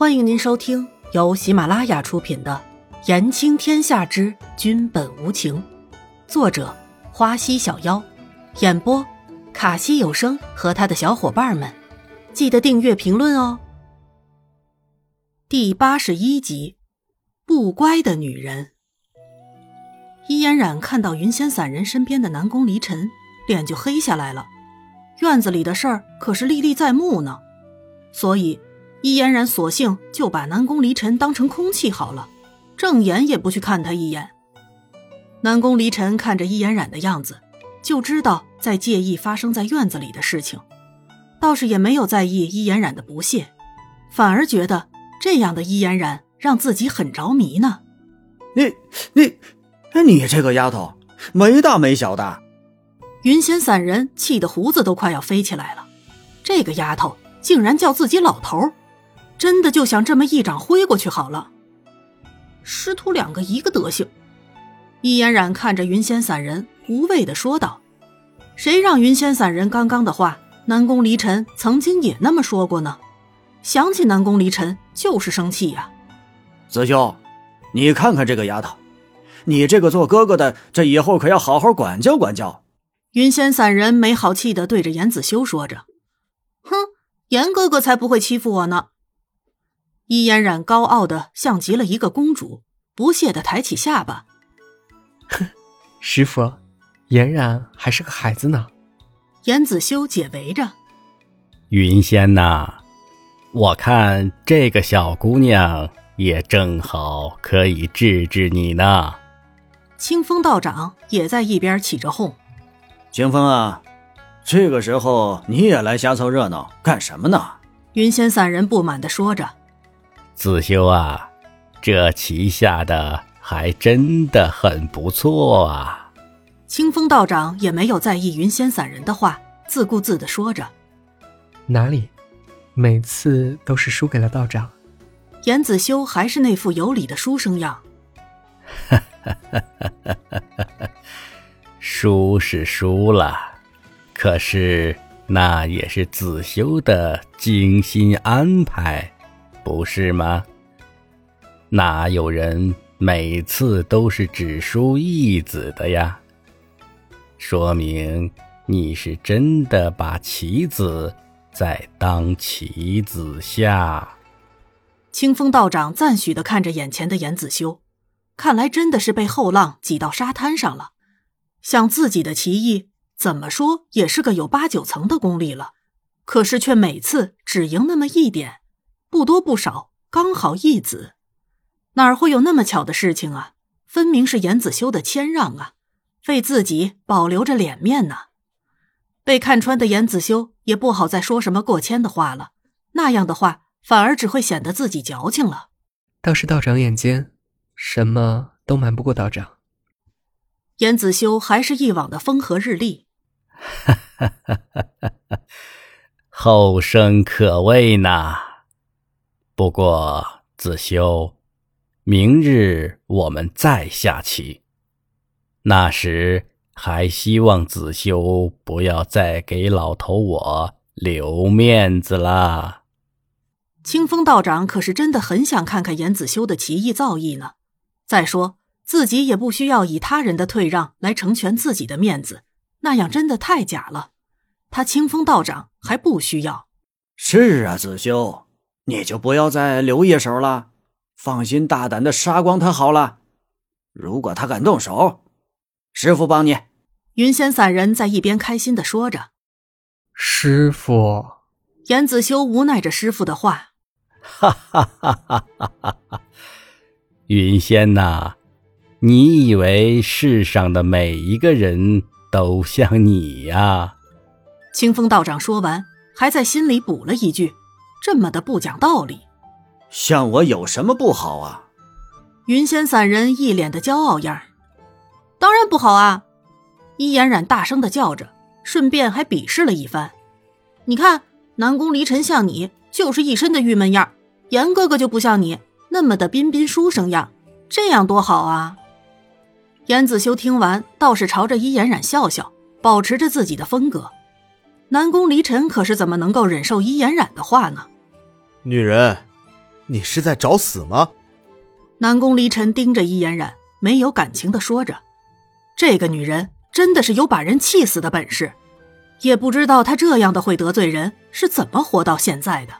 欢迎您收听由喜马拉雅出品的《言情天下之君本无情》，作者花溪小妖，演播卡西有声和他的小伙伴们。记得订阅、评论哦。第八十一集，不乖的女人。伊嫣然看到云仙散人身边的南宫离尘，脸就黑下来了。院子里的事儿可是历历在目呢，所以伊嫣然索性就把南宫离尘当成空气好了，正眼也不去看他一眼。南宫离尘看着伊嫣然的样子，就知道在介意发生在院子里的事情，倒是也没有在意伊嫣然的不屑，反而觉得这样的伊嫣然让自己很着迷呢。你你，你这个丫头没大没小的。云仙散人气得胡子都快要飞起来了，这个丫头竟然叫自己老头，真的就想这么一掌挥过去好了。师徒两个一个德行。易嫣然看着云仙散人，无畏的说道：“谁让云仙散人刚刚的话，南宫离尘曾经也那么说过呢？想起南宫离尘就是生气呀。”子修，你看看这个丫头，你这个做哥哥的，这以后可要好好管教管教。云仙散人没好气的对着严子修说着：“哼，严哥哥才不会欺负我呢。”伊嫣然高傲的像极了一个公主，不屑的抬起下巴：“哼，师傅，嫣然还是个孩子呢。”严子修解围着：“云仙呐，我看这个小姑娘也正好可以治治你呢。”清风道长也在一边起着哄。清风啊，这个时候你也来瞎凑热闹干什么呢？云仙散人不满的说着：“子修啊，这棋下的还真的很不错啊。”清风道长也没有在意云仙散人的话，自顾自的说着：“哪里，每次都是输给了道长。”严子修还是那副有礼的书生样。哈哈哈哈哈哈！输是输了，可是那也是子修的精心安排，不是吗？哪有人每次都是只输一子的呀？说明你是真的把棋子在当棋子下。清风道长赞许的看着眼前的严子修，看来真的是被后浪挤到沙滩上了。想自己的棋艺，怎么说也是个有八九层的功力了，可是却每次只赢那么一点，不多不少，刚好一子，哪儿会有那么巧的事情啊？分明是严子修的谦让啊，为自己保留着脸面呢。被看穿的严子修也不好再说什么过谦的话了，那样的话反而只会显得自己矫情了。倒是道长眼尖，什么都瞒不过道长。严子修还是一往的风和日丽，哈哈哈哈哈！后生可畏呐。不过子修，明日我们再下棋，那时还希望子修不要再给老头我留面子了。清风道长可是真的很想看看严子修的棋艺造诣呢。再说。自己也不需要以他人的退让来成全自己的面子，那样真的太假了。他清风道长还不需要。是啊，子修，你就不要再留一手了，放心大胆的杀光他好了。如果他敢动手，师傅帮你。云仙散人在一边开心的说着：“师傅。”严子修无奈着师傅的话：“哈哈哈哈哈哈！云仙呐。”你以为世上的每一个人都像你呀？清风道长说完，还在心里补了一句：“这么的不讲道理。”像我有什么不好啊？云仙散人一脸的骄傲样儿，当然不好啊！伊嫣然大声的叫着，顺便还鄙视了一番：“你看，南宫离尘像你，就是一身的郁闷样儿；严哥哥就不像你，那么的彬彬书生样，这样多好啊！”严子修听完，倒是朝着伊嫣然笑笑，保持着自己的风格。南宫离尘可是怎么能够忍受伊颜染的话呢？女人，你是在找死吗？南宫离尘盯着伊颜染，没有感情的说着：“这个女人真的是有把人气死的本事，也不知道她这样的会得罪人是怎么活到现在的。”